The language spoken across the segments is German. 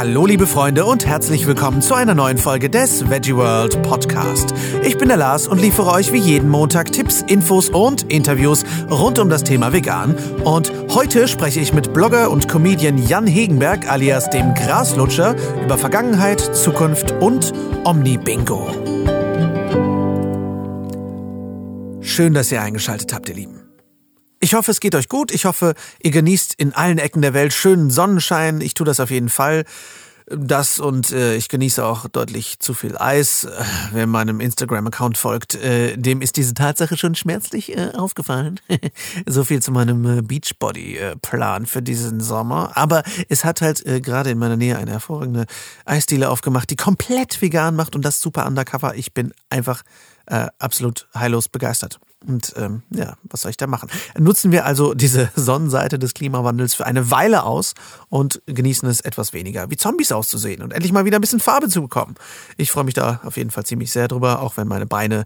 Hallo liebe Freunde und herzlich willkommen zu einer neuen Folge des Veggie World Podcast. Ich bin der Lars und liefere euch wie jeden Montag Tipps, Infos und Interviews rund um das Thema Vegan. Und heute spreche ich mit Blogger und Comedian Jan Hegenberg alias dem Graslutscher über Vergangenheit, Zukunft und Omni-Bingo. Schön, dass ihr eingeschaltet habt, ihr Lieben. Ich hoffe, es geht euch gut. Ich hoffe, ihr genießt in allen Ecken der Welt schönen Sonnenschein. Ich tue das auf jeden Fall. Das und äh, ich genieße auch deutlich zu viel Eis. Äh, wer meinem Instagram-Account folgt, äh, dem ist diese Tatsache schon schmerzlich äh, aufgefallen. so viel zu meinem äh, Beachbody-Plan für diesen Sommer. Aber es hat halt äh, gerade in meiner Nähe eine hervorragende Eisdiele aufgemacht, die komplett vegan macht und das super undercover. Ich bin einfach äh, absolut heillos begeistert. Und ähm, ja, was soll ich da machen? Nutzen wir also diese Sonnenseite des Klimawandels für eine Weile aus und genießen es etwas weniger, wie Zombies auszusehen und endlich mal wieder ein bisschen Farbe zu bekommen. Ich freue mich da auf jeden Fall ziemlich sehr drüber, auch wenn meine Beine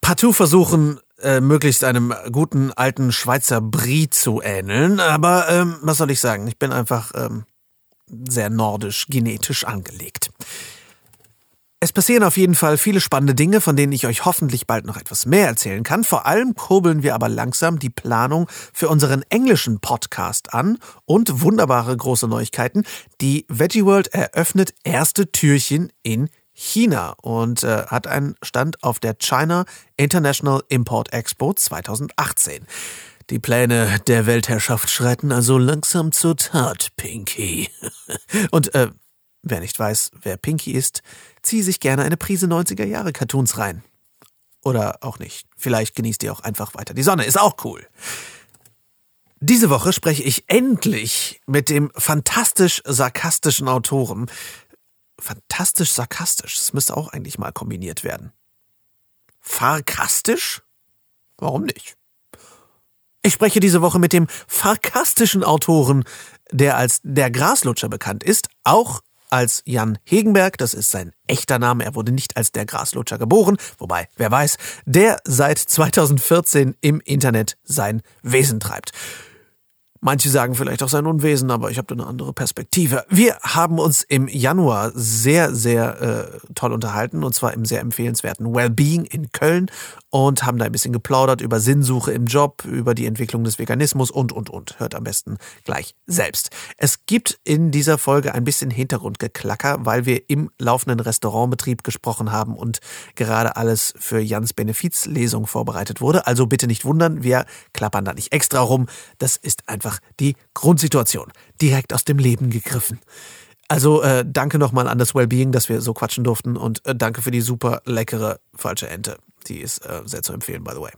partout versuchen, äh, möglichst einem guten alten Schweizer Brie zu ähneln. Aber ähm, was soll ich sagen? Ich bin einfach ähm, sehr nordisch genetisch angelegt. Es passieren auf jeden Fall viele spannende Dinge, von denen ich euch hoffentlich bald noch etwas mehr erzählen kann. Vor allem kurbeln wir aber langsam die Planung für unseren englischen Podcast an und wunderbare große Neuigkeiten. Die Veggie World eröffnet erste Türchen in China und äh, hat einen Stand auf der China International Import Expo 2018. Die Pläne der Weltherrschaft schreiten also langsam zur Tat, Pinky. Und äh, wer nicht weiß, wer Pinky ist, zieh sich gerne eine Prise 90er Jahre Cartoons rein. Oder auch nicht. Vielleicht genießt ihr auch einfach weiter die Sonne. Ist auch cool. Diese Woche spreche ich endlich mit dem fantastisch sarkastischen Autoren. Fantastisch sarkastisch, das müsste auch eigentlich mal kombiniert werden. Farkastisch? Warum nicht? Ich spreche diese Woche mit dem farkastischen Autoren, der als der Graslutscher bekannt ist, auch als Jan Hegenberg, das ist sein echter Name, er wurde nicht als der Graslutscher geboren, wobei, wer weiß, der seit 2014 im Internet sein Wesen treibt. Manche sagen vielleicht auch sein Unwesen, aber ich habe da eine andere Perspektive. Wir haben uns im Januar sehr, sehr äh, toll unterhalten und zwar im sehr empfehlenswerten Wellbeing in Köln und haben da ein bisschen geplaudert über Sinnsuche im Job, über die Entwicklung des Veganismus und, und, und. Hört am besten gleich selbst. Es gibt in dieser Folge ein bisschen Hintergrundgeklacker, weil wir im laufenden Restaurantbetrieb gesprochen haben und gerade alles für Jans Benefizlesung vorbereitet wurde. Also bitte nicht wundern, wir klappern da nicht extra rum. Das ist einfach die Grundsituation. Direkt aus dem Leben gegriffen. Also äh, danke nochmal an das Wellbeing, dass wir so quatschen durften und äh, danke für die super leckere falsche Ente. Die ist äh, sehr zu empfehlen, by the way.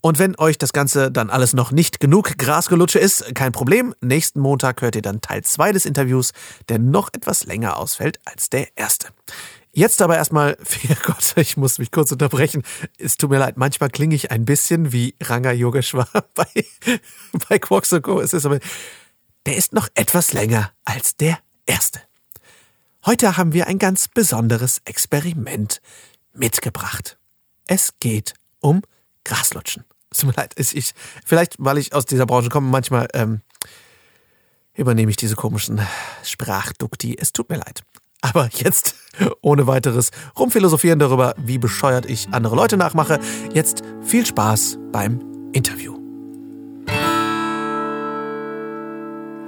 Und wenn euch das Ganze dann alles noch nicht genug Grasgelutsche ist, kein Problem. Nächsten Montag hört ihr dann Teil 2 des Interviews, der noch etwas länger ausfällt als der erste. Jetzt aber erstmal, oh Gott, ich muss mich kurz unterbrechen. Es tut mir leid, manchmal klinge ich ein bisschen wie Ranga Yogeshwar bei, bei Quarks Co. Es ist aber, der ist noch etwas länger als der erste. Heute haben wir ein ganz besonderes Experiment mitgebracht. Es geht um Graslutschen. Es tut mir leid, ich, vielleicht, weil ich aus dieser Branche komme, manchmal ähm, übernehme ich diese komischen Sprachdukti. Es tut mir leid. Aber jetzt, ohne weiteres rumphilosophieren darüber, wie bescheuert ich andere Leute nachmache, jetzt viel Spaß beim Interview.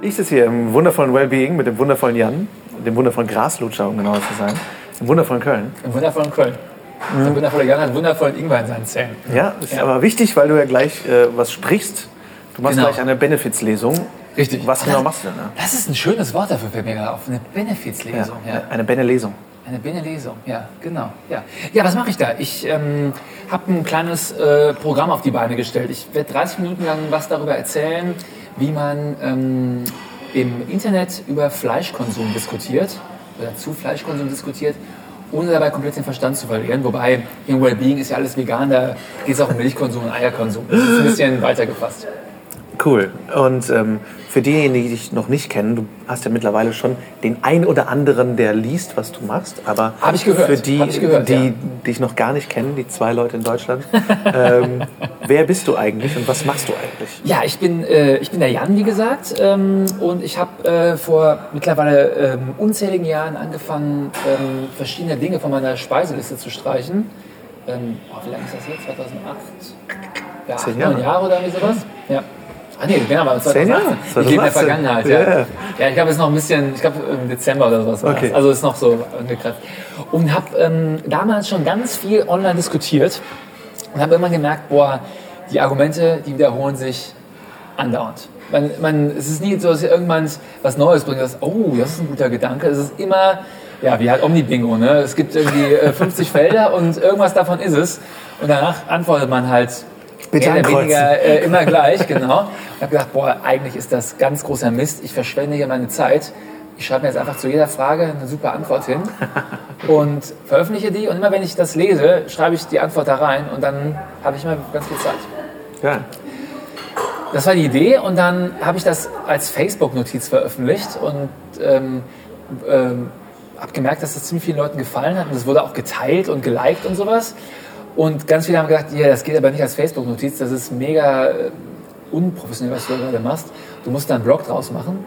Ich sitze hier im wundervollen Wellbeing mit dem wundervollen Jan, dem wundervollen Graslutscher, um genauer zu sein, im wundervollen Köln. Im wundervollen Köln. Mhm. Der wundervolle Jan hat wundervollen Ingwer in seinen Zähnen. Ja, ist ja. aber wichtig, weil du ja gleich äh, was sprichst. Du machst genau. gleich eine Benefits-Lesung. Richtig. Was genau machst du denn? Ne? Das ist ein schönes Wort dafür, fällt mir gerade auf. Eine Benefits-Lesung. Ja, ja. Eine Bene-Lesung. Eine Bene-Lesung, ja, genau. Ja, ja was mache ich da? Ich ähm, habe ein kleines äh, Programm auf die Beine gestellt. Ich werde 30 Minuten lang was darüber erzählen, wie man ähm, im Internet über Fleischkonsum diskutiert oder zu Fleischkonsum diskutiert ohne dabei komplett den Verstand zu verlieren. Wobei im Wellbeing ist ja alles vegan, da geht es auch um Milchkonsum und Eierkonsum. Das ist ein bisschen weiter gefasst. Cool. Und ähm, für diejenigen, die dich noch nicht kennen, du hast ja mittlerweile schon den ein oder anderen, der liest, was du machst. Aber Hab ich gehört. für die, Hab ich gehört, die ja. dich noch gar nicht kennen, die zwei Leute in Deutschland, ähm, wer bist du eigentlich und was machst du eigentlich? Ja, ich bin, äh, ich bin der Jan, wie gesagt, ähm, und ich habe äh, vor mittlerweile ähm, unzähligen Jahren angefangen, ähm, verschiedene Dinge von meiner Speiseliste zu streichen. Ähm, oh, wie lange ist das jetzt? 2008? Ja, Zehn acht, Jahre. neun Jahre oder irgendwie sowas? Ja. Ah nee, genau, aber 2018. Zehn Jahre? Ich lebe in der 2018. Vergangenheit, ja. Ja, ja. Ja, ich glaube, es ist noch ein bisschen, ich glaube im Dezember oder sowas. war Okay. das. Also ist noch so angekratzt. Und habe ähm, damals schon ganz viel online diskutiert und habe immer gemerkt, boah, die Argumente, die wiederholen sich andauernd. Man, man, es ist nie so, dass ihr irgendwann was Neues bringt, das, oh, das ist ein guter Gedanke. Es ist immer, ja, wie halt Omni-Bingo, ne? Es gibt irgendwie äh, 50 Felder und irgendwas davon ist es. Und danach antwortet man halt Bitte mehr oder weniger äh, immer gleich, genau. Und habe gedacht, boah, eigentlich ist das ganz großer Mist. Ich verschwende hier meine Zeit. Ich schreibe mir jetzt einfach zu jeder Frage eine super Antwort hin und veröffentliche die. Und immer wenn ich das lese, schreibe ich die Antwort da rein und dann habe ich immer ganz viel Zeit. Ja. Das war die Idee und dann habe ich das als Facebook-Notiz veröffentlicht und ähm, ähm, habe gemerkt, dass das ziemlich vielen Leuten gefallen hat und es wurde auch geteilt und geliked und sowas. Und ganz viele haben gedacht, ja, das geht aber nicht als Facebook-Notiz, das ist mega äh, unprofessionell, was du da gerade machst. Du musst da einen Blog draus machen.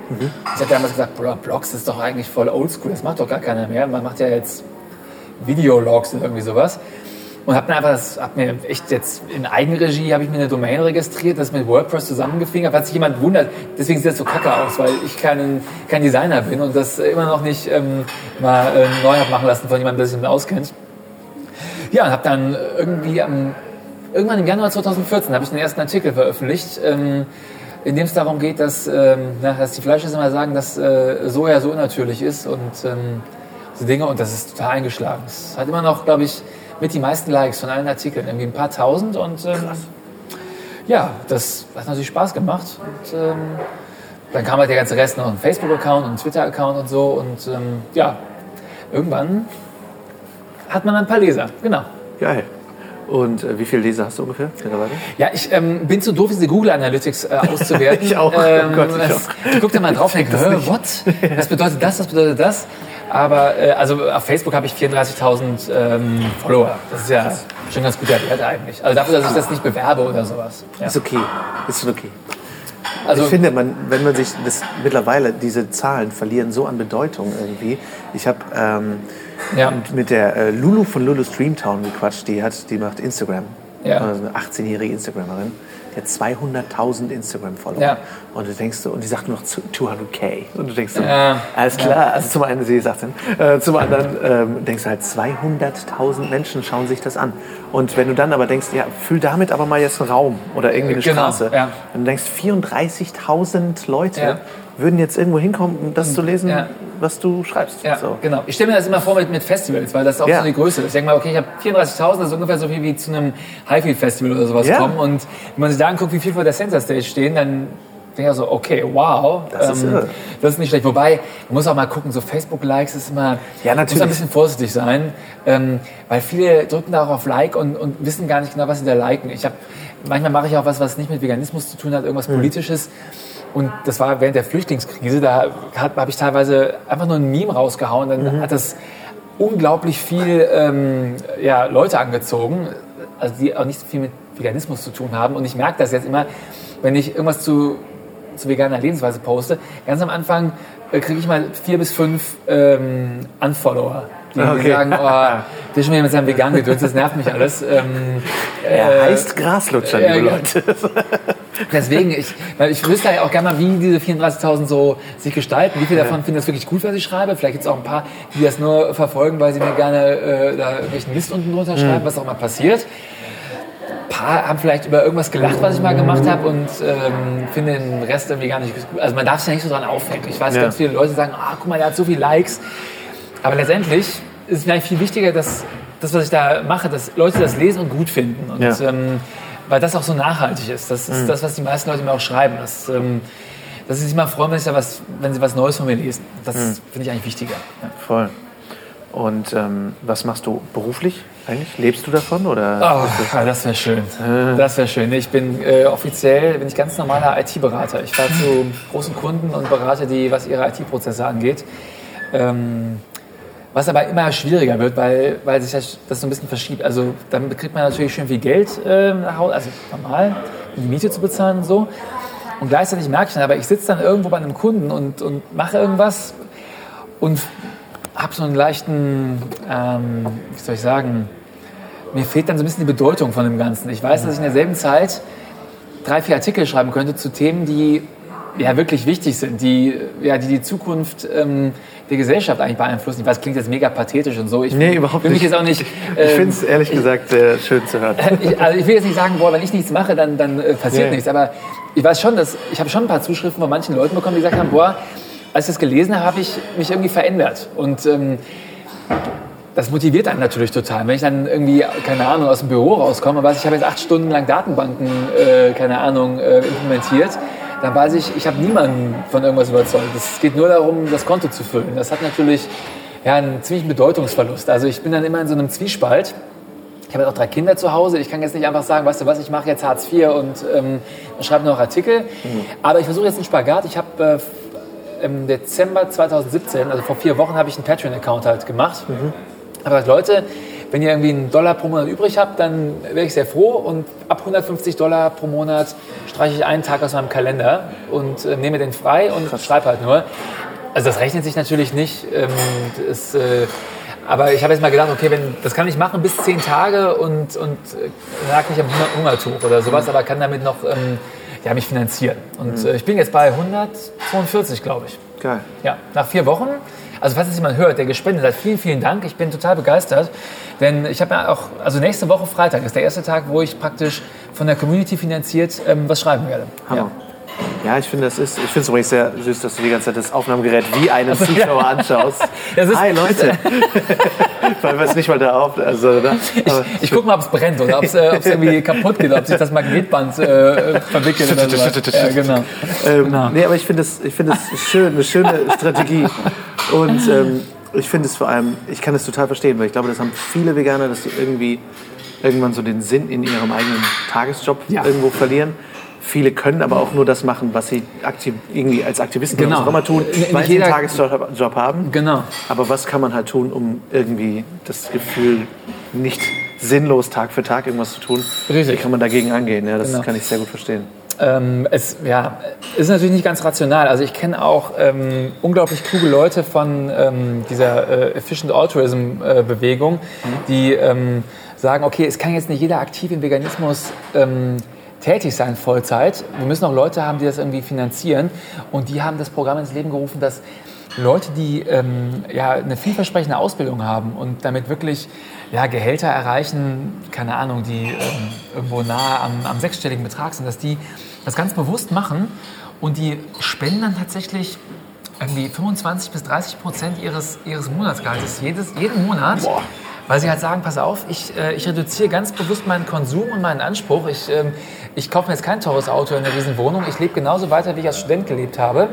Ich habe damals gesagt, Bro, Blogs ist doch eigentlich voll oldschool, das macht doch gar keiner mehr. Man macht ja jetzt Videologs und irgendwie sowas. Und habe mir einfach das, hab mir echt jetzt in Eigenregie habe ich mir eine Domain registriert, das mit WordPress zusammengefingert. Falls sich jemand wundert, deswegen sieht das so kacke aus, weil ich kein, kein Designer bin und das immer noch nicht ähm, mal äh, neu habe machen lassen von jemandem, der sich damit auskennt. Ja, und habe dann irgendwie am, irgendwann im Januar 2014 habe ich den ersten Artikel veröffentlicht, ähm, in dem es darum geht, dass, ähm, na, dass die Fleischesser immer sagen, dass äh, Soja so unnatürlich ist und ähm, so Dinge und das ist total eingeschlagen. Es hat immer noch, glaube ich, mit die meisten Likes von allen Artikeln, irgendwie ein paar tausend und ähm, ja, das hat natürlich Spaß gemacht und ähm, dann kam halt der ganze Rest noch ein Facebook-Account und ein Twitter-Account und so und ähm, ja, irgendwann hat man ein paar Leser, genau. Geil. Und äh, wie viele Leser hast du ungefähr mittlerweile? Ja, ich ähm, bin zu doof, diese Google Analytics äh, auszuwerten. Ich auch. Oh Ähm, Gott, ich das, guck da mal drauf und denke, what? Was bedeutet das, was bedeutet das? Aber äh, also auf Facebook habe ich 34.000 ähm, Follower. Das ist ja schon ein ganz guter Wert eigentlich. Also dafür, dass ich das nicht bewerbe oder sowas. Ja. Ist okay. Ist schon okay. Also ich finde, man, wenn man sich das mittlerweile, diese Zahlen verlieren so an Bedeutung irgendwie. Ich habe ähm, Ja. mit der äh, Lulu von Lulu Streamtown gequatscht, die hat, die macht Instagram. Ja. Also eine 18-jährige Instagramerin. Die hat 200.000 Instagram-Follower. Ja. Und du denkst so, und die sagt nur noch zu- 200k. Und du denkst so, Ja. alles klar. Also zum einen, sie ist 18. Äh, zum anderen ähm, denkst du halt, 200.000 Menschen schauen sich das an. Und wenn du dann aber denkst, ja, füll damit aber mal jetzt einen Raum oder irgendwie eine Genau, Straße. Und du denkst, 34.000 Leute. Würden jetzt irgendwo hinkommen, um das zu lesen, Ja. was du schreibst. Ja, So. genau. Ich stelle mir das immer vor mit, mit Festivals, weil das auch Ja. so die Größe ist. Ich denke mal, okay, ich habe 34.000, das ist ungefähr so viel wie zu einem Highfield-Festival oder sowas Ja. kommen. Und wenn man sich da anguckt, wie viel vor der Center Stage stehen, dann denke ich so, okay, wow. ähm, Das ist irre. das ist nicht schlecht. Wobei, man muss auch mal gucken, so Facebook-Likes ist immer, Ja, muss natürlich. ein bisschen vorsichtig sein, ähm, weil viele drücken da auch auf Like und, und wissen gar nicht genau, was sie da liken. Ich habe, manchmal mache ich auch was, was nicht mit Veganismus zu tun hat, irgendwas Hm. Politisches. Und das war während der Flüchtlingskrise, da habe ich teilweise einfach nur ein Meme rausgehauen, dann Mhm. hat das unglaublich viel ähm, ja, Leute angezogen, also die auch nicht so viel mit Veganismus zu tun haben. Und ich merke das jetzt immer, wenn ich irgendwas zu, zu veganer Lebensweise poste. Ganz am Anfang äh, kriege ich mal vier bis fünf ähm, Unfollower. Die, die Okay. sagen, oh, der ist schon wieder mit seinem veganen Gedöns, das nervt mich alles. Ähm, Er äh, heißt Graslutscher, ja, liebe ja. Leute. Deswegen, ich, weil ich wüsste ja auch gerne mal, wie diese 34.000 so sich gestalten. Wie viele davon finden das wirklich gut, was ich schreibe? Vielleicht gibt es auch ein paar, die das nur verfolgen, weil sie mir gerne äh, da irgendwelchen Mist unten drunter schreiben, was auch mal passiert. Ein paar haben vielleicht über irgendwas gelacht, was ich mal gemacht habe und ähm, finden den Rest irgendwie gar nicht gut. Also man darf sich ja nicht so dran aufhängen. Ich weiß, Ja. ganz viele Leute sagen, ah, guck mal, der hat so viele Likes. Aber letztendlich ist es eigentlich viel wichtiger, dass das, was ich da mache, dass Leute das lesen und gut finden. Und, Ja. ähm, weil das auch so nachhaltig ist. Das ist das, was die meisten Leute mir auch schreiben. Das, ähm, dass sie sich mal freuen, wenn, ich da was, wenn sie was Neues von mir lesen. Das finde ich eigentlich wichtiger. Ja. Voll. Und ähm, was machst du beruflich? eigentlich? Lebst du davon oder? Oh, das wäre schön. Das wäre schön. Ich bin äh, offiziell bin ich ganz normaler IT-Berater. Ich fahre zu großen Kunden und berate die, was ihre IT-Prozesse angeht. Ähm, was aber immer schwieriger wird, weil, weil sich das, das so ein bisschen verschiebt. Also dann kriegt man natürlich schön viel Geld äh, nach Hause, also normal, um die Miete zu bezahlen und so. Und gleichzeitig merke ich dann, aber ich sitze dann irgendwo bei einem Kunden und, und mache irgendwas und habe so einen leichten, ähm, wie soll ich sagen, mir fehlt dann so ein bisschen die Bedeutung von dem Ganzen. Ich weiß, dass ich in derselben Zeit drei, vier Artikel schreiben könnte zu Themen, die ja wirklich wichtig sind, die ja, die, die Zukunft ähm, der Gesellschaft eigentlich beeinflussen. Ich weiß, klingt jetzt mega pathetisch und so. Ich nee, überhaupt nicht. jetzt auch nicht. Ähm, ich finde es ehrlich ich, gesagt sehr schön zu hören. Ich, also ich will jetzt nicht sagen, boah, wenn ich nichts mache, dann, dann äh, passiert yeah. nichts. Aber ich weiß schon, dass ich habe schon ein paar Zuschriften von manchen Leuten bekommen, die gesagt haben, boah, als ich das gelesen habe, habe ich mich irgendwie verändert. Und ähm, das motiviert einen natürlich total. Wenn ich dann irgendwie, keine Ahnung, aus dem Büro rauskomme, weiß ich, habe jetzt acht Stunden lang Datenbanken, äh, keine Ahnung, äh, implementiert, dann weiß ich, ich habe niemanden von irgendwas überzeugt. Es geht nur darum, das Konto zu füllen. Das hat natürlich ja, einen ziemlichen Bedeutungsverlust. Also ich bin dann immer in so einem Zwiespalt. Ich habe auch drei Kinder zu Hause. Ich kann jetzt nicht einfach sagen, weißt du was, ich mache jetzt Hartz IV und ähm, schreibe noch Artikel. Mhm. Aber ich versuche jetzt einen Spagat. Ich habe äh, im Dezember 2017, also vor vier Wochen, habe ich einen Patreon-Account halt gemacht. Mhm. Aber Leute, wenn ihr irgendwie einen Dollar pro Monat übrig habt, dann wäre ich sehr froh. Und ab 150 Dollar pro Monat streiche ich einen Tag aus meinem Kalender und äh, nehme den frei und schreibe halt nur. Also das rechnet sich natürlich nicht. Ähm, das, äh, aber ich habe jetzt mal gedacht, okay, wenn, das kann ich machen bis zehn Tage und, und äh, lag nicht am Hungertuch oder sowas, aber kann damit noch ähm, ja, mich finanzieren. Und mhm. äh, ich bin jetzt bei 142, glaube ich. Geil. Ja, nach vier Wochen. Also falls es jemand hört, der gespendet hat, vielen, vielen Dank. Ich bin total begeistert. Denn ich habe ja auch, also nächste Woche Freitag ist der erste Tag, wo ich praktisch von der Community finanziert ähm, was schreiben werde. Hammer. Ja. Ja, ich finde es übrigens sehr süß, dass du die ganze Zeit das Aufnahmegerät wie einen Zuschauer anschaust. Hi Leute! Weil wir es nicht mal da auf. Also, ne? Ich, ich gucke mal, ob es brennt oder ob es äh, irgendwie kaputt geht, ob sich das Magnetband äh, verwickelt oder so. ja, genau. Ähm, genau. Nee, aber ich finde es find schön, eine schöne Strategie. Und ähm, ich finde es vor allem, ich kann es total verstehen, weil ich glaube, das haben viele Veganer, dass sie irgendwie irgendwann so den Sinn in ihrem eigenen Tagesjob ja. irgendwo verlieren. Viele können aber auch nur das machen, was sie aktiv, irgendwie als Aktivisten genau. auch immer tun, weil sie einen Tagesjob haben. Genau. Aber was kann man halt tun, um irgendwie das Gefühl, nicht sinnlos Tag für Tag irgendwas zu tun? Richtig. Wie kann man dagegen angehen? Ja, das genau. kann ich sehr gut verstehen. Ähm, es ja, ist natürlich nicht ganz rational. Also ich kenne auch ähm, unglaublich kluge Leute von ähm, dieser äh, Efficient Altruism-Bewegung, äh, mhm. die ähm, sagen, okay, es kann jetzt nicht jeder aktiv im Veganismus ähm, tätig sein, Vollzeit. Wir müssen auch Leute haben, die das irgendwie finanzieren. Und die haben das Programm ins Leben gerufen, dass Leute, die ähm, ja, eine vielversprechende Ausbildung haben und damit wirklich ja, Gehälter erreichen, keine Ahnung, die ähm, irgendwo nahe am, am sechsstelligen Betrag sind, dass die das ganz bewusst machen und die spenden dann tatsächlich irgendwie 25 bis 30 Prozent ihres, ihres Monatsgehaltes jedes, jeden Monat. Boah. Weil sie halt sagen, pass auf, ich, äh, ich reduziere ganz bewusst meinen Konsum und meinen Anspruch. Ich, ähm, ich kaufe mir jetzt kein teures Auto in einer riesen Wohnung. Ich lebe genauso weiter, wie ich als Student gelebt habe.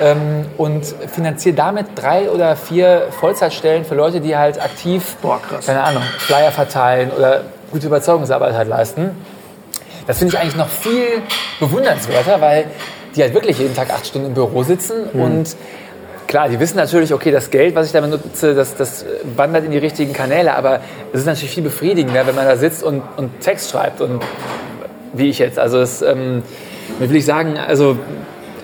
Ähm, und finanziere damit drei oder vier Vollzeitstellen für Leute, die halt aktiv, Boah, keine Ahnung, Flyer verteilen oder gute Überzeugungsarbeit halt leisten. Das finde ich eigentlich noch viel bewundernswerter, weil die halt wirklich jeden Tag acht Stunden im Büro sitzen mhm. und klar, die wissen natürlich, okay, das Geld, was ich damit nutze, das, das wandert in die richtigen Kanäle, aber es ist natürlich viel befriedigender, wenn man da sitzt und, und Text schreibt und wie ich jetzt. Also es, ähm, will ich sagen, also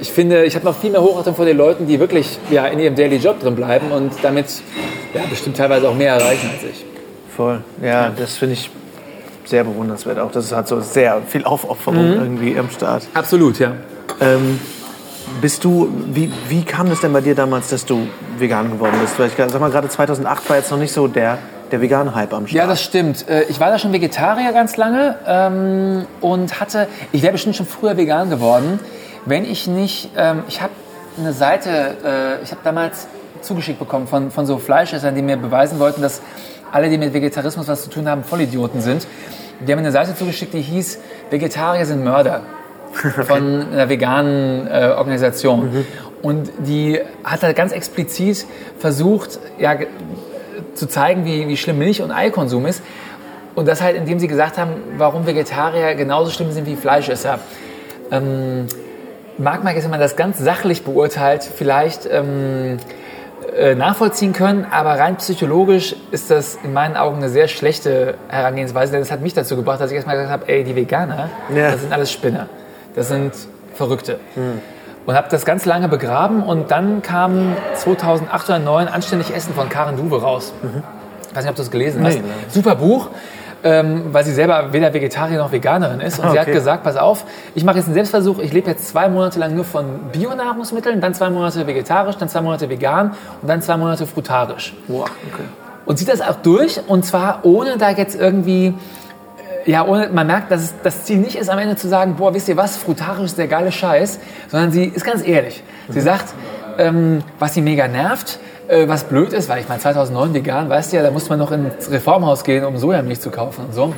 ich finde, ich habe noch viel mehr Hochachtung vor den Leuten, die wirklich ja, in ihrem Daily Job drin bleiben und damit ja, bestimmt teilweise auch mehr erreichen als ich. Voll, ja, ja. das finde ich sehr bewundernswert auch. Das hat so sehr viel Aufopferung mhm. irgendwie am Start. Absolut, ja. Ähm, bist du, wie, wie kam das denn bei dir damals, dass du vegan geworden bist? Weil ich sag mal, gerade 2008 war jetzt noch nicht so der, der vegane Hype am Start. Ja, das stimmt. Äh, ich war da schon Vegetarier ganz lange ähm, und hatte, ich wäre bestimmt schon früher vegan geworden, wenn ich nicht, ähm, ich habe eine Seite, äh, ich habe damals zugeschickt bekommen von, von so Fleischessern, die mir beweisen wollten, dass alle, die mit Vegetarismus was zu tun haben, Vollidioten sind. Die haben mir eine Seite zugeschickt, die hieß Vegetarier sind Mörder. Von einer veganen äh, Organisation. Mhm. Und die hat da ganz explizit versucht, ja, zu zeigen, wie, wie schlimm Milch- und Eikonsum ist. Und das halt, indem sie gesagt haben, warum Vegetarier genauso schlimm sind wie Fleischesser. Ähm, mag man jetzt, wenn man das ganz sachlich beurteilt, vielleicht ähm, äh, nachvollziehen können, aber rein psychologisch ist das in meinen Augen eine sehr schlechte Herangehensweise, denn das hat mich dazu gebracht, dass ich erstmal gesagt habe, ey, die Veganer, Ja. das sind alles Spinner. Das sind Verrückte. Und habe das ganz lange begraben und dann kam 2008 oder 2009 Anständig Essen von Karen Duwe raus. Ich weiß nicht, ob du das gelesen hast. Nee, nein. Super Buch, ähm, weil sie selber weder Vegetarierin noch Veganerin ist. Und sie hat Okay. gesagt, pass auf, ich mache jetzt einen Selbstversuch, ich lebe jetzt zwei Monate lang nur von Bionahrungsmitteln, dann zwei Monate vegetarisch, dann zwei Monate vegan und dann zwei Monate frutarisch. Wow, okay. Und zieht das auch durch und zwar ohne da jetzt irgendwie, ja, ohne, man merkt, dass es, das Ziel nicht ist, am Ende zu sagen, boah, wisst ihr was, frutarisch ist der geile Scheiß, sondern sie ist ganz ehrlich. Sie sagt, ähm, was sie mega nervt, äh, was blöd ist, weil ich meine, 2009 vegan, weißt du ja, da musste man noch ins Reformhaus gehen, um Sojamilch zu kaufen und so.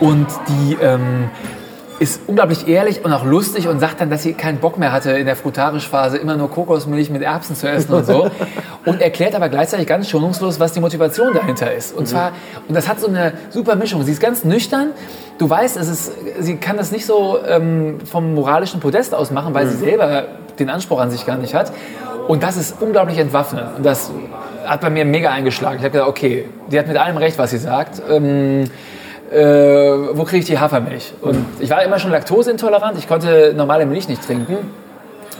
Und die ähm, ist unglaublich ehrlich und auch lustig und sagt dann, dass sie keinen Bock mehr hatte in der Frutarisch-Phase immer nur Kokosmilch mit Erbsen zu essen und so. und erklärt aber gleichzeitig ganz schonungslos, was die Motivation dahinter ist. Und zwar, und das hat so eine super Mischung. Sie ist ganz nüchtern. Du weißt, es ist, sie kann das nicht so ähm, vom moralischen Podest aus machen, weil sie selber den Anspruch an sich gar nicht hat. Und das ist unglaublich entwaffnend. Und das hat bei mir mega eingeschlagen. Ich habe gedacht, okay, die hat mit allem recht, was sie sagt. Ähm, äh, wo kriege ich die Hafermilch? Und ich war immer schon laktoseintolerant, ich konnte normale Milch nicht trinken.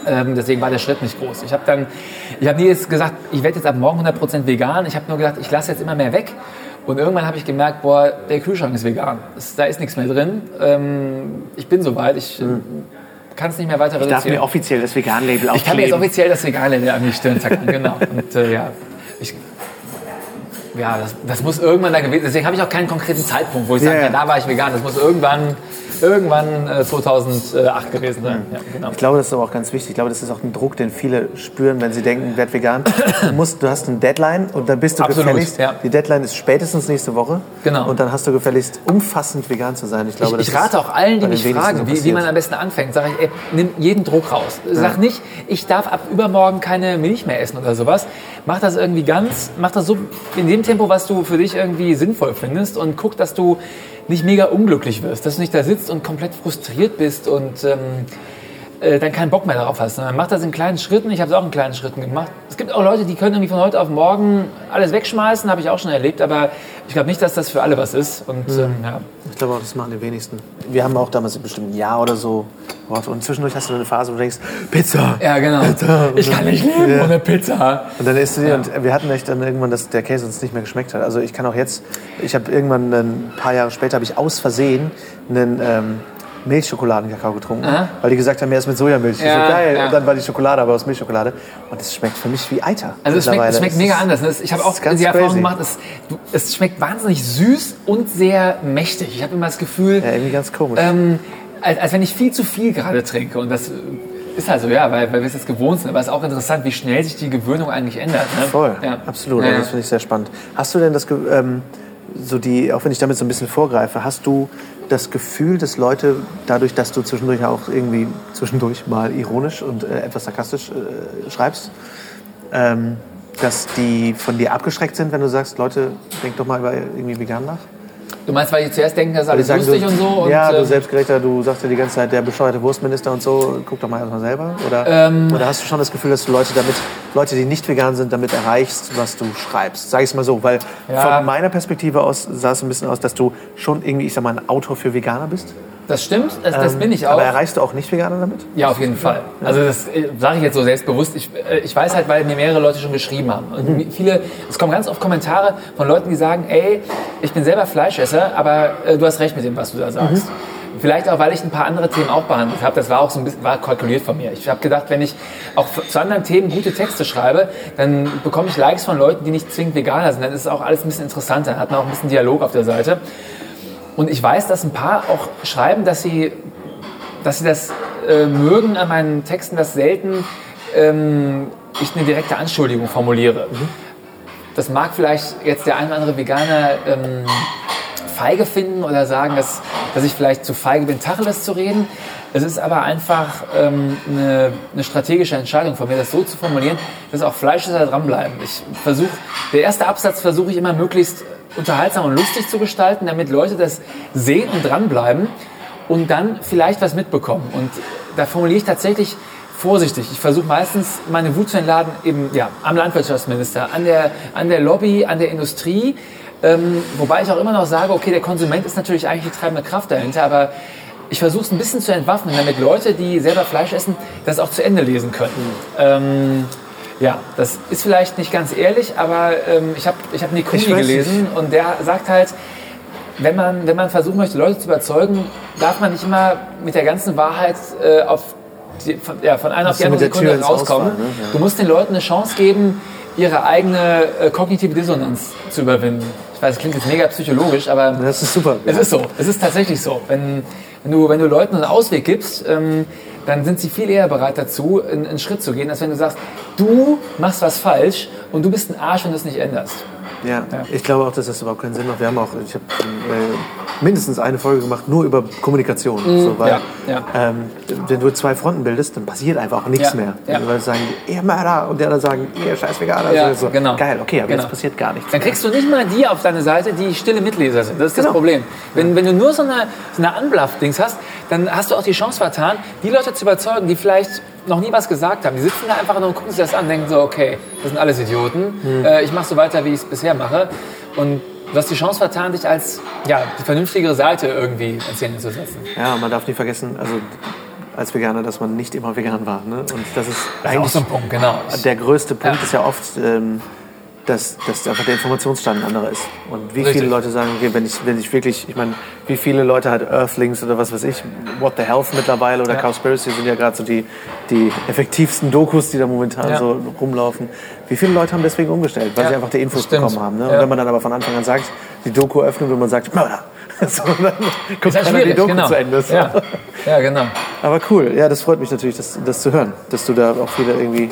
Ähm, deswegen war der Schritt nicht groß. Ich habe dann, ich habe nie jetzt gesagt, ich werde jetzt ab morgen 100% vegan. Ich habe nur gesagt, ich lasse jetzt immer mehr weg. Und irgendwann habe ich gemerkt, boah, der Kühlschrank ist vegan. Es, da ist nichts mehr drin. Ähm, ich bin soweit. Ich äh, kann es nicht mehr weiter Ich darf reduzieren. mir offiziell das Vegan-Label Ich kann mir jetzt aufkleben. offiziell das Vegane an die Stirn tacken, genau. Und äh, ja, ich, ja das, das muss irgendwann da gewesen Deswegen habe ich auch keinen konkreten Zeitpunkt, wo ich sage, Ja, ja, ja. da war ich vegan. Das muss irgendwann, irgendwann äh, 2008 gewesen sein. Ja, genau. Ich glaube, das ist aber auch ganz wichtig. Ich glaube, das ist auch ein Druck, den viele spüren, wenn sie denken, werd vegan. Du, musst, du hast eine Deadline und dann bist du Absolut, gefälligst. ja. Die Deadline ist spätestens nächste Woche. Genau. Und dann hast du gefälligst, umfassend vegan zu sein. Ich, glaube, Ich, ich rate auch allen, die mich fragen, wie, wie man am besten anfängt, sage ich, ey, nimm jeden Druck raus. Sag nicht, ich darf ab übermorgen keine Milch mehr essen oder sowas. Mach das irgendwie ganz, mach das so in dem Tempo, was du für dich irgendwie sinnvoll findest und guck, dass du nicht mega unglücklich wirst, dass du nicht da sitzt und komplett frustriert bist und ähm, äh, dann keinen Bock mehr darauf hast. Sondern mach das in kleinen Schritten. Ich habe es auch in kleinen Schritten gemacht. Es gibt auch Leute, die können irgendwie von heute auf morgen alles wegschmeißen, habe ich auch schon erlebt, aber ich glaube nicht, dass das für alle was ist. Und ähm, ja. Ich glaube auch, das machen die wenigsten. Wir haben auch damals bestimmt ein Jahr oder so. gebraucht. Und zwischendurch hast du eine Phase, wo du denkst, Pizza. Ja, genau. Ich kann nicht leben Ja. ohne Pizza. Und dann isst du die und wir hatten echt dann irgendwann, dass der Käse uns nicht mehr geschmeckt hat. Also ich kann auch jetzt, ich habe irgendwann ein paar Jahre später, habe ich aus Versehen einen ähm, Milchschokoladenkakao getrunken, Aha. weil die gesagt haben, er ist mit Sojamilch. Ja, so geil. ja. Und dann war die Schokolade aber aus Milchschokolade. Und es schmeckt für mich wie Eiter. Also es schmeckt, es schmeckt mega anders. Ich habe auch ganz die Erfahrung gemacht, es, es schmeckt wahnsinnig süß und sehr mächtig. Ich habe immer das Gefühl, Ja, irgendwie ganz komisch. ähm, als, als wenn ich viel zu viel gerade trinke. Und das ist also ja, weil, weil wir es jetzt gewohnt sind. Aber es ist auch interessant, wie schnell sich die Gewöhnung eigentlich ändert. Ne? Voll, Ja. absolut. Ja, Also das finde ich sehr spannend. Hast du denn das, ähm, so die, auch wenn ich damit so ein bisschen vorgreife, hast du das Gefühl, dass Leute dadurch, dass du zwischendurch auch irgendwie zwischendurch mal ironisch und äh, etwas sarkastisch äh, schreibst, ähm, dass die von dir abgeschreckt sind, wenn du sagst, Leute, denk doch mal über irgendwie vegan nach? Du meinst, weil die zuerst denken, das ist alles lustig du, und so? Und, ja, du ähm, Selbstgerechter, du sagst ja die ganze Zeit, der bescheuerte Wurstminister und so, guck doch mal erstmal selber. Oder, Ähm. oder hast du schon das Gefühl, dass du Leute damit, Leute, die nicht vegan sind, damit erreichst, was du schreibst? Sag ich es mal so, weil Ja. von meiner Perspektive aus sah es ein bisschen aus, dass du schon irgendwie, ich sag mal, ein Autor für Veganer bist. Das stimmt, das, das Ähm, bin ich auch. Aber erreichst du auch nicht Veganer damit? Ja, auf jeden Fall. Also das sage ich jetzt so selbstbewusst. Ich, äh, ich weiß halt, weil mir mehrere Leute schon geschrieben haben. Und Mhm. viele, es kommen ganz oft Kommentare von Leuten, die sagen, ey, ich bin selber Fleischesser, aber äh, du hast recht mit dem, was du da sagst. Mhm. Vielleicht auch, weil ich ein paar andere Themen auch behandelt habe. Das war auch so ein bisschen war kalkuliert von mir. Ich habe gedacht, wenn ich auch zu anderen Themen gute Texte schreibe, dann bekomme ich Likes von Leuten, die nicht zwingend Veganer sind. Dann ist es auch alles ein bisschen interessanter. Dann hat man auch ein bisschen Dialog auf der Seite. Und ich weiß, dass ein paar auch schreiben, dass sie, dass sie das äh, mögen an meinen Texten, dass selten ähm, ich eine direkte Anschuldigung formuliere. Das mag vielleicht jetzt der ein oder andere Veganer ähm, feige finden oder sagen, das dass ich vielleicht zu feige bin, Tacheles zu reden. Es ist aber einfach ähm, eine, eine strategische Entscheidung von mir, das so zu formulieren, dass auch Fleischesser dranbleiben. Ich versuche, der erste Absatz versuche ich immer möglichst unterhaltsam und lustig zu gestalten, damit Leute das sehen und dranbleiben und dann vielleicht was mitbekommen. Und da formuliere ich tatsächlich vorsichtig. Ich versuche meistens meine Wut zu entladen eben ja, am Landwirtschaftsminister, an der, an der Lobby, an der Industrie. Ähm, wobei ich auch immer noch sage, okay, der Konsument ist natürlich eigentlich die treibende Kraft dahinter, aber ich versuche es ein bisschen zu entwaffnen, damit Leute, die selber Fleisch essen, das auch zu Ende lesen können. Ähm, ja, das ist vielleicht nicht ganz ehrlich, aber ähm, ich habe ich hab Nick Kuni gelesen und der sagt halt, wenn man, wenn man versuchen möchte, Leute zu überzeugen, darf man nicht immer mit der ganzen Wahrheit äh, auf die, von, ja, von einer auf die andere Sekunde rauskommen. Ne? Ja. Du musst den Leuten eine Chance geben, ihre eigene äh, kognitive Dissonanz zu überwinden. Weiß, es klingt jetzt mega psychologisch, aber das ist super. Es ist so. Es ist tatsächlich so. Wenn, wenn, du, wenn du Leuten einen Ausweg gibst, ähm, dann sind sie viel eher bereit dazu, einen, einen Schritt zu gehen, als wenn du sagst, du machst was falsch und du bist ein Arsch, wenn du es nicht änderst. Ja, ja, ich glaube auch, dass das überhaupt keinen Sinn macht. Wir haben auch, ich habe äh, mindestens eine Folge gemacht, nur über Kommunikation. Mhm, so, weil, ja, ja. Ähm, wenn du zwei Fronten bildest, dann passiert einfach auch nichts mehr. Ja. Weil sagen, ihr Mörder und der dann sagen, ihr scheiß Veganer. Ja, so, genau. Geil, okay, aber genau. jetzt passiert gar nichts. Dann kriegst du nicht mal die auf deine Seite, die stille Mitleser sind. Das ist genau. das Problem. Wenn, wenn du nur so eine, so eine Anbluff-Dings hast, dann hast du auch die Chance vertan, die Leute zu überzeugen, die vielleicht noch nie was gesagt haben. Die sitzen da einfach nur und gucken sich das an und denken so, okay, das sind alles Idioten. Mhm. Äh, ich mache so weiter, wie ich es bisher mache. Und du hast die Chance vertan, dich als ja, die vernünftigere Seite irgendwie ins Szene zu setzen. Ja, man darf nie vergessen, also als Veganer, dass man nicht immer vegan war. Ne? Und das ist das eigentlich ist so ein Punkt, genau. Der größte Punkt ja. ist ja oft, ähm, dass, dass einfach der Informationsstand ein anderer ist. Und wie Richtig. viele Leute sagen, okay, wenn ich, wenn ich wirklich, ich meine, wie viele Leute hat Earthlings oder was weiß ich, What the Health mittlerweile oder ja. Cowspiracy sind ja gerade so die, die effektivsten Dokus, die da momentan ja. so rumlaufen. Wie viele Leute haben deswegen umgestellt, weil ja. sie einfach die Infos bekommen haben. Ne? Und wenn man dann aber von Anfang an sagt, die Doku öffnet und man sagt, Mörder, so, dann kommt ist halt die Doku genau. zu Ende. So. Ja. ja, genau. Aber cool, ja, das freut mich natürlich, das, das zu hören, dass du da auch wieder irgendwie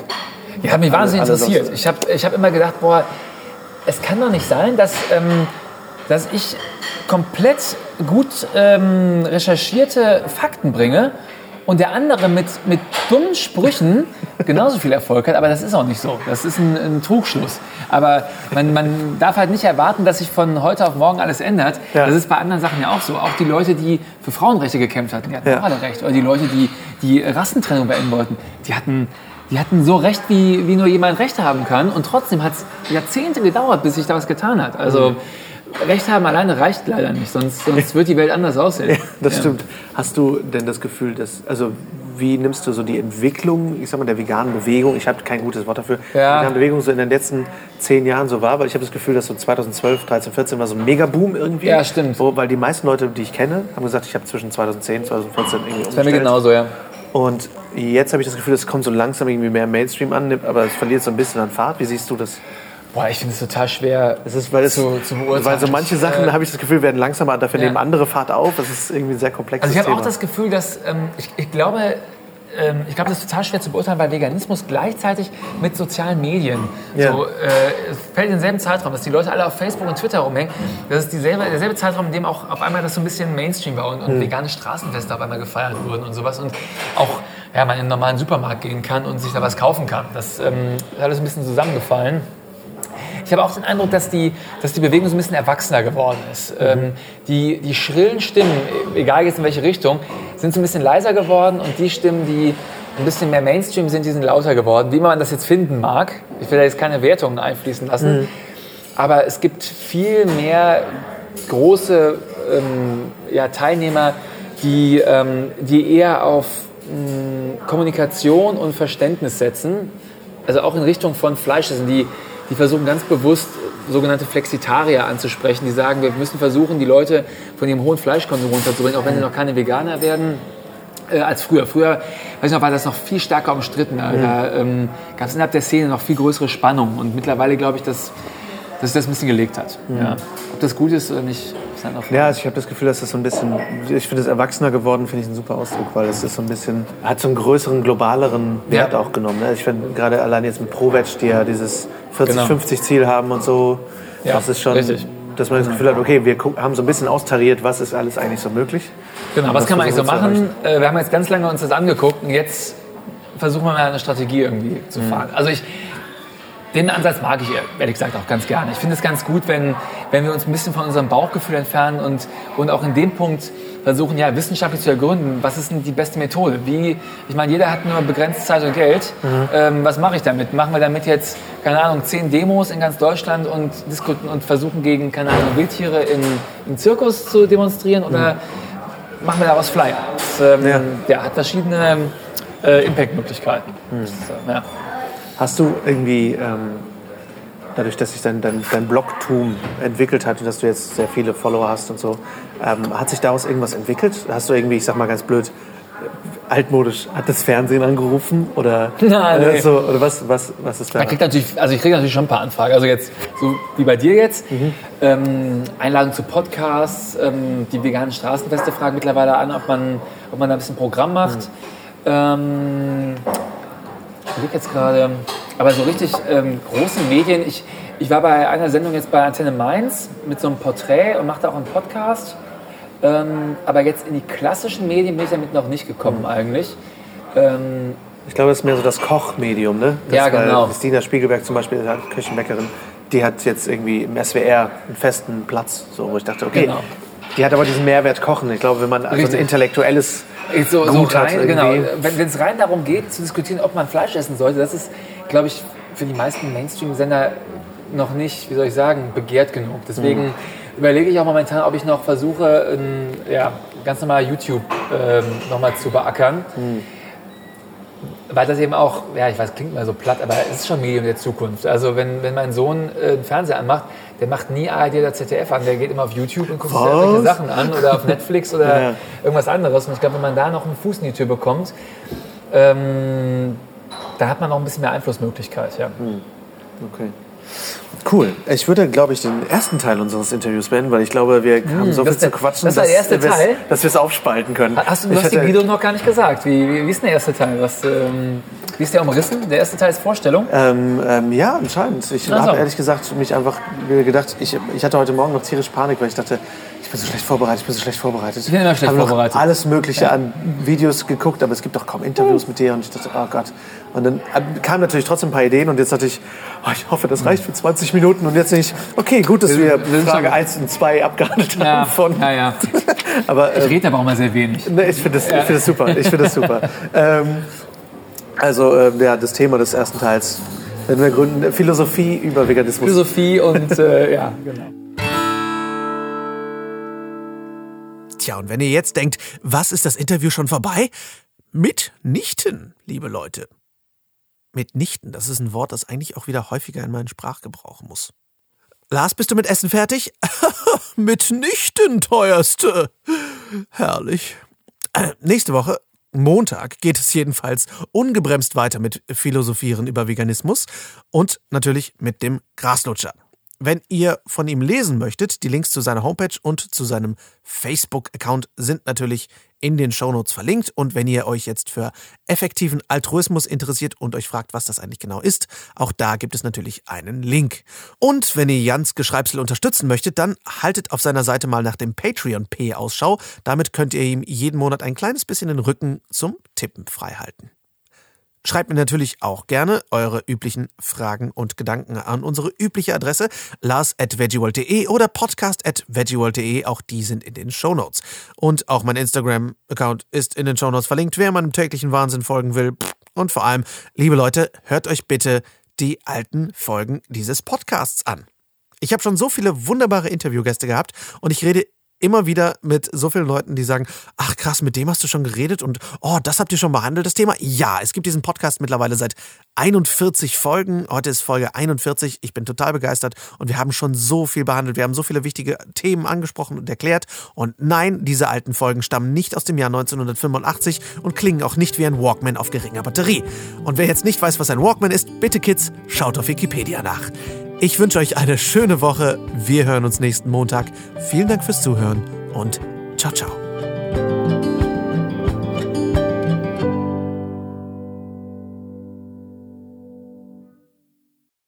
ja, hat mich wahnsinnig interessiert. Ich habe ich hab immer gedacht, boah, es kann doch nicht sein, dass, ähm, dass ich komplett gut ähm, recherchierte Fakten bringe und der andere mit, mit dummen Sprüchen genauso viel Erfolg hat. Aber das ist auch nicht so. Das ist ein, ein Trugschluss. Aber man, man darf halt nicht erwarten, dass sich von heute auf morgen alles ändert. Ja. Das ist bei anderen Sachen ja auch so. Auch die Leute, die für Frauenrechte gekämpft hatten, die hatten ja. auch alle recht. Oder die Leute, die die Rassentrennung beenden wollten, die hatten die hatten so recht, wie, wie nur jemand Recht haben kann. Und trotzdem hat es Jahrzehnte gedauert, bis sich da was getan hat. Also mhm. Recht haben alleine reicht leider nicht, sonst, sonst wird die Welt anders aussehen. Ja, das ja. stimmt. Hast du denn das Gefühl, dass, also wie nimmst du so die Entwicklung, ich sag mal, der veganen Bewegung, ich habe kein gutes Wort dafür, ja. veganen Bewegung so in den letzten zehn Jahren so war, weil ich habe das Gefühl, dass so 2012, 13, 14 war so ein Megaboom irgendwie. Ja, stimmt. Wo, weil die meisten Leute, die ich kenne, haben gesagt, ich habe zwischen 2010 und 2014 irgendwie umgestellt. Das wäre mir genauso, ja. Und jetzt habe ich das Gefühl, es kommt so langsam irgendwie mehr Mainstream an, aber es verliert so ein bisschen an Fahrt. Wie siehst du das? Boah, ich finde es total schwer es ist, weil es, zu, zu beurteilen. Weil so manche Sachen, äh, habe ich das Gefühl, werden langsamer, dafür ja. nehmen andere Fahrt auf. Das ist irgendwie ein sehr komplexes Also ich habe auch das Gefühl, dass, ähm, ich, ich glaube, ähm, ich glaube, das ist total schwer zu beurteilen, weil Veganismus gleichzeitig mit sozialen Medien, ja. so, äh, es fällt in denselben Zeitraum, dass die Leute alle auf Facebook und Twitter rumhängen. Das ist dieselbe, derselbe Zeitraum, in dem auch auf einmal das so ein bisschen Mainstream war und, und mhm. vegane Straßenfeste auf einmal gefeiert wurden und sowas und auch ja, man in einen normalen Supermarkt gehen kann und sich da was kaufen kann. Das ähm, ist alles ein bisschen zusammengefallen. Ich habe auch den Eindruck, dass die, dass die Bewegung so ein bisschen erwachsener geworden ist. Mhm. Ähm, die, die schrillen Stimmen, egal jetzt in welche Richtung, sind so ein bisschen leiser geworden und die Stimmen, die ein bisschen mehr Mainstream sind, die sind lauter geworden. Wie man das jetzt finden mag. Ich will da jetzt keine Wertungen einfließen lassen. Mhm. Aber es gibt viel mehr große ähm, ja, Teilnehmer, die, ähm, die eher auf mh, hm, Kommunikation und Verständnis setzen. Also auch in Richtung von Fleisch. Das sind die die versuchen ganz bewusst sogenannte Flexitarier anzusprechen, die sagen, wir müssen versuchen, die Leute von ihrem hohen Fleischkonsum runterzubringen, auch wenn sie noch keine Veganer werden. Äh, als früher. Früher, weiß ich noch, war das noch viel stärker umstritten. Da, mhm. ähm, gab es innerhalb der Szene noch viel größere Spannung. Und mittlerweile glaube ich, dass, dass sich das ein bisschen gelegt hat. Mhm. Ja. Ob das gut ist oder nicht, ja, also ich habe das Gefühl, dass das so ein bisschen, ich finde es erwachsener geworden, finde ich einen super Ausdruck, weil es ist so ein bisschen, hat so einen größeren, globaleren Wert ja. auch genommen. Ne? Ich finde gerade allein jetzt mit ProVeg, die ja dieses 40-50 genau. Ziel haben und so, ja, das ist schon, richtig. dass man das Gefühl hat, okay, wir haben so ein bisschen austariert, was ist alles eigentlich so möglich. Genau, was das kann man eigentlich so machen? Äh, Wir haben jetzt ganz lange uns das angeguckt und jetzt versuchen wir mal eine Strategie irgendwie zu Mhm. fahren. Also ich, den Ansatz mag ich ehrlich gesagt auch ganz gerne. Ich finde es ganz gut, wenn, wenn wir uns ein bisschen von unserem Bauchgefühl entfernen und, und auch in dem Punkt versuchen, ja, wissenschaftlich zu ergründen, was ist denn die beste Methode? Wie, ich meine, jeder hat nur begrenzt Zeit und Geld. Mhm. Ähm, was mache ich damit? Machen wir damit jetzt, keine Ahnung, zehn Demos in ganz Deutschland und diskutieren und versuchen gegen, keine Ahnung, Wildtiere in, im Zirkus zu demonstrieren oder machen wir daraus Flyer? Das, ähm, Mhm. Ja. ja. hat verschiedene äh, Impact-Möglichkeiten. Mhm. Äh, ja. Hast du irgendwie, ähm, dadurch, dass sich dein, dein, dein Blogtum entwickelt hat und dass du jetzt sehr viele Follower hast und so, ähm, hat sich daraus irgendwas entwickelt? Hast du irgendwie, ich sag mal ganz blöd, äh, altmodisch, hat das Fernsehen angerufen oder, Nein, äh, nee. so, oder was, was, was ist da? Man kriegt natürlich, also ich kriege natürlich schon ein paar Anfragen. Also jetzt, so wie bei dir jetzt, ähm, Einladungen zu Podcasts, ähm, die veganen Straßenfeste fragen mittlerweile an, ob man, ob man da ein bisschen Programm macht. Ähm, ich überlege jetzt gerade, aber so richtig ähm, große Medien. Ich, ich war bei einer Sendung jetzt bei Antenne Mainz mit so einem Porträt und machte auch einen Podcast. Ähm, aber jetzt in die klassischen Medien bin ich damit noch nicht gekommen eigentlich. Ähm, Ich glaube, das ist mehr so das Kochmedium, ne? Das, Ja, genau. Christina Spiegelberg zum Beispiel, Küchenbäckerin, die hat jetzt irgendwie im SWR einen festen Platz, so, wo ich dachte, okay, Genau. die hat aber diesen Mehrwert Kochen. Ich glaube, wenn man so ein intellektuelles So, so rein, genau. Wenn wenn es rein darum geht, zu diskutieren, ob man Fleisch essen sollte, das ist, glaube ich, für die meisten Mainstream-Sender noch nicht, wie soll ich sagen, begehrt genug. Deswegen Mhm. überlege ich auch momentan, ob ich noch versuche, ein, ja, ganz normal YouTube ähm, nochmal zu beackern. Mhm. Weil das eben auch, ja, ich weiß, klingt mal so platt, aber es ist schon Medium der Zukunft. Also wenn, wenn mein Sohn äh, einen Fernseher anmacht, der macht nie ARD oder ZDF an, der geht immer auf YouTube und guckt sich irgendwelche Sachen an oder auf Netflix oder Ja. irgendwas anderes. Und ich glaube, wenn man da noch einen Fuß in die Tür bekommt, ähm, da hat man noch ein bisschen mehr Einflussmöglichkeit. Ja. Okay. Cool. Ich würde, glaube ich, den ersten Teil unseres Interviews beenden, weil ich glaube, wir haben so Hm, das viel zu der- quatschen, das dass erste wir's- Teil? dass wir es aufspalten können. Hast du, du hast hatte- den Guido noch gar nicht gesagt. Wie, wie, wie ist denn der erste Teil? Was, ähm, wie ist der umrissen? Der erste Teil ist Vorstellung. Ähm, ähm, ja, anscheinend. Ich Ach so. habe ehrlich gesagt mich einfach gedacht, ich, ich hatte heute Morgen noch tierisch Panik, weil ich dachte, ich bin so schlecht vorbereitet, ich bin so schlecht vorbereitet. Ich bin immer schlecht vorbereitet. alles Mögliche an Videos geguckt, aber es gibt doch kaum Interviews mit dir und ich dachte, oh Gott. Und dann äh, kamen natürlich trotzdem ein paar Ideen und jetzt dachte ich, oh, ich hoffe, das reicht für 20 Minuten und jetzt denke ich, okay, gut, dass wir Wir Frage schon- 1 und 2 abgehandelt Ja, haben von. ja, ja. Aber Ich äh, rede aber auch mal sehr wenig. Ne, ich finde das, ich find das super. Ich finde das super. ähm, also äh, ja, das Thema des ersten Teils. Wenn wir gründen, Philosophie über Veganismus. Philosophie und äh, ja, genau. Tja, und wenn ihr jetzt denkt, was ist das Interview schon vorbei? Mitnichten, liebe Leute. Mitnichten, das ist ein Wort, das eigentlich auch wieder häufiger in meinen Sprachgebrauch muss. Lars, bist du mit Essen fertig? Mitnichten, teuerste. Herrlich. Äh, nächste Woche, Montag, geht es jedenfalls ungebremst weiter mit Philosophieren über Veganismus und natürlich mit dem Graslutscher. Wenn ihr von ihm lesen möchtet, die Links zu seiner Homepage und zu seinem Facebook-Account sind natürlich in den Shownotes verlinkt. Und wenn ihr euch jetzt für effektiven Altruismus interessiert und euch fragt, was das eigentlich genau ist, auch da gibt es natürlich einen Link. Und wenn ihr Jans Geschreibsel unterstützen möchtet, dann haltet auf seiner Seite mal nach dem Patreon-P Ausschau. Damit könnt ihr ihm jeden Monat ein kleines bisschen den Rücken zum Tippen freihalten. Schreibt mir natürlich auch gerne eure üblichen Fragen und Gedanken an unsere übliche Adresse lars.veggieworld.de oder podcast.veggieworld.de. Auch die sind in den Shownotes. Und auch mein Instagram-Account ist in den Shownotes verlinkt, wer meinem täglichen Wahnsinn folgen will. Und vor allem, liebe Leute, hört euch bitte die alten Folgen dieses Podcasts an. Ich habe schon so viele wunderbare Interviewgäste gehabt und ich rede immer wieder mit so vielen Leuten, die sagen, ach krass, mit dem hast du schon geredet und oh, das habt ihr schon behandelt, das Thema. Ja, es gibt diesen Podcast mittlerweile seit 41 Folgen. Heute ist Folge 41. Ich bin total begeistert und wir haben schon so viel behandelt. Wir haben so viele wichtige Themen angesprochen und erklärt. Und nein, diese alten Folgen stammen nicht aus dem Jahr 1985 und klingen auch nicht wie ein Walkman auf geringer Batterie. Und wer jetzt nicht weiß, was ein Walkman ist, bitte Kids, schaut auf Wikipedia nach. Ich wünsche euch eine schöne Woche. Wir hören uns nächsten Montag. Vielen Dank fürs Zuhören und ciao, ciao.